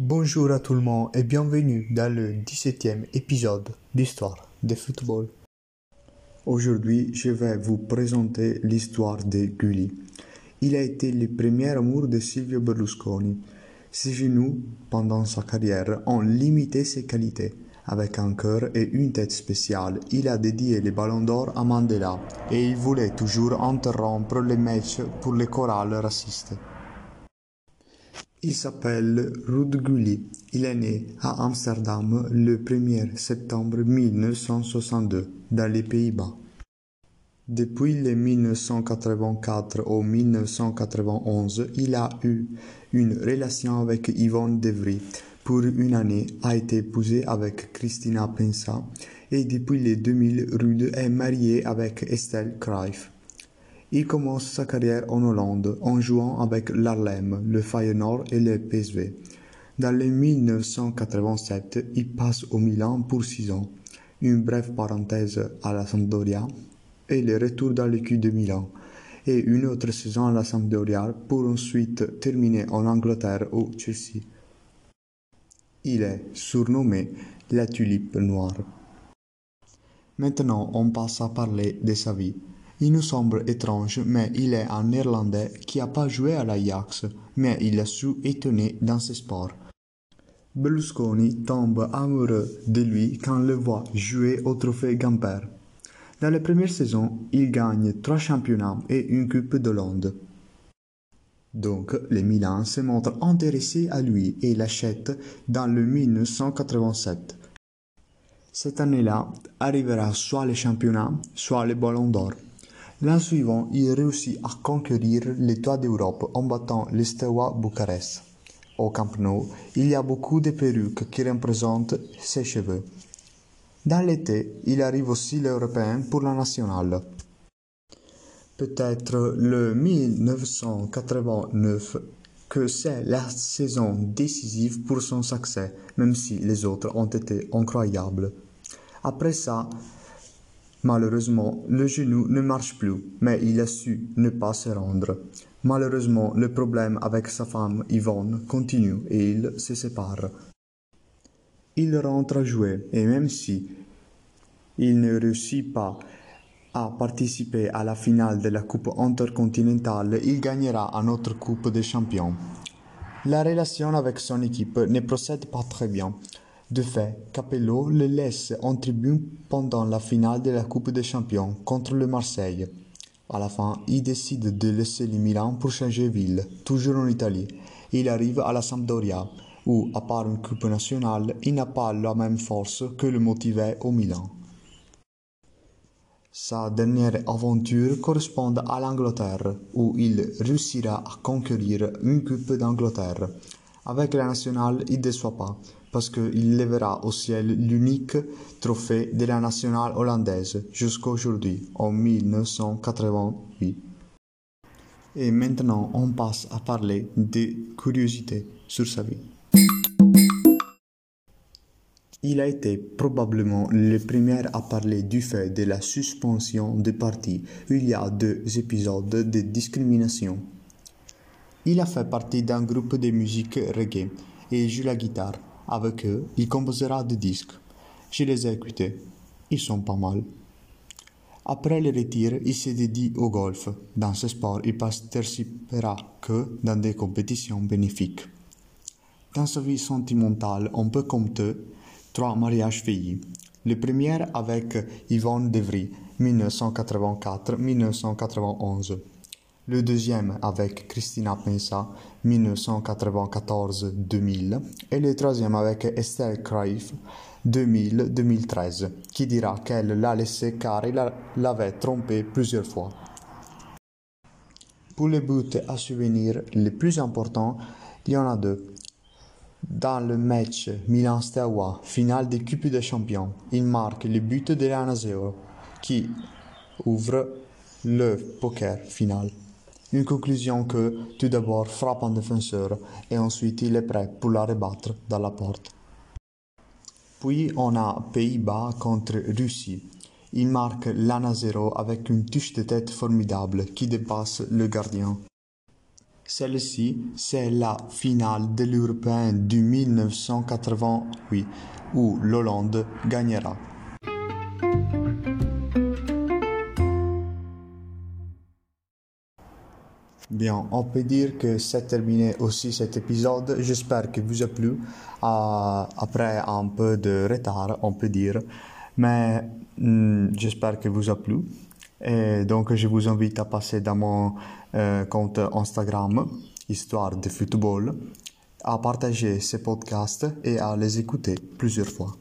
Bonjour à tout le monde et bienvenue dans le 17e épisode d'Histoire de football. Aujourd'hui, je vais vous présenter l'histoire de Gulli. Il a été le premier amour de Silvio Berlusconi. Ses genoux, pendant sa carrière, ont limité ses qualités. Avec un cœur et une tête spéciale, il a dédié les ballons d'or à Mandela et il voulait toujours interrompre les matchs pour les chorales racistes. Il s'appelle Ruud Gulli. Il est né à Amsterdam le 1er septembre 1962 dans les Pays-Bas. Depuis le 1984 au 1991, il a eu une relation avec Yvonne Devry. Pour une année, a été épousé avec Christina Pensa et depuis le 2000, Ruud est marié avec Estelle Cruijff. Il commence sa carrière en Hollande en jouant avec l'Arlem, le Feyenoord et le PSV. Dans le 1987, il passe au Milan pour six ans, une brève parenthèse à la Sampdoria et le retour dans l'équipe de Milan, et une autre saison à la Sampdoria pour ensuite terminer en Angleterre au Chelsea. Il est surnommé la tulipe noire. Maintenant, on passe à parler de sa vie. Il nous semble étrange, mais il est un Néerlandais qui n'a pas joué à l'Ajax, mais il a su étonner dans ce sport. Berlusconi tombe amoureux de lui quand le voit jouer au trophée Gamper. Dans la première saison, il gagne trois championnats et une Coupe de Hollande. Donc, le Milan se montre intéressé à lui et l'achète dans le 1987. Cette année-là arrivera soit le championnat, soit le ballon d'or. L'an suivant, il réussit à conquérir les toits d'Europe en battant l'Esteaua Bucarest. Au Camp Nou, il y a beaucoup de perruques qui représentent ses cheveux. Dans l'été, il arrive aussi l'Européen pour la nationale. Peut-être le 1989 que c'est la saison décisive pour son succès, même si les autres ont été incroyables. Après ça, Malheureusement, le genou ne marche plus, mais il a su ne pas se rendre. Malheureusement, le problème avec sa femme Yvonne continue et ils se séparent. Il rentre à jouer et même si il ne réussit pas à participer à la finale de la Coupe intercontinentale, il gagnera une autre Coupe des champions. La relation avec son équipe ne procède pas très bien. De fait, Capello le laisse en tribune pendant la finale de la Coupe des Champions contre le Marseille. À la fin, il décide de laisser le Milan pour changer ville, toujours en Italie. Il arrive à la Sampdoria, où, à part une coupe nationale, il n'a pas la même force que le motivait au Milan. Sa dernière aventure correspond à l'Angleterre, où il réussira à conquérir une Coupe d'Angleterre. Avec la nationale, il ne déçoit pas, parce qu'il lèvera au ciel l'unique trophée de la nationale hollandaise jusqu'à aujourd'hui, en 1988. Et maintenant, on passe à parler des curiosités sur sa vie. Il a été probablement le premier à parler du fait de la suspension des partis. Il y a deux épisodes de discrimination. Il a fait partie d'un groupe de musique reggae et joue la guitare. Avec eux, il composera des disques. Je les ai écoutés. Ils sont pas mal. Après le retire, il se dédie au golf. Dans ce sport, il participera que dans des compétitions bénéfiques. Dans sa vie sentimentale, on peut compter trois mariages faillis. Le premier avec Yvonne Devry, 1984-1991 le deuxième avec Christina Pensa 1994-2000 et le troisième avec Estelle Cruijff 2000-2013 qui dira qu'elle l'a laissé car il l'avait trompé plusieurs fois. Pour les buts à souvenir les plus importants, il y en a deux. Dans le match Milan-Steaua, finale des Coupe des Champions, il marque le but de l'Anaseo qui ouvre le poker final. Une conclusion que, tout d'abord, frappe un défenseur et ensuite il est prêt pour la rebattre dans la porte. Puis on a Pays-Bas contre Russie. Il marque l'Anna 0 avec une touche de tête formidable qui dépasse le gardien. Celle-ci, c'est la finale de l'Européen du 1988 où l'Hollande gagnera. Bien, on peut dire que c'est terminé aussi cet épisode. J'espère que vous a plu. Euh, après un peu de retard, on peut dire. Mais hmm, j'espère que vous a plu. Et donc, je vous invite à passer dans mon euh, compte Instagram, Histoire de football, à partager ces podcasts et à les écouter plusieurs fois.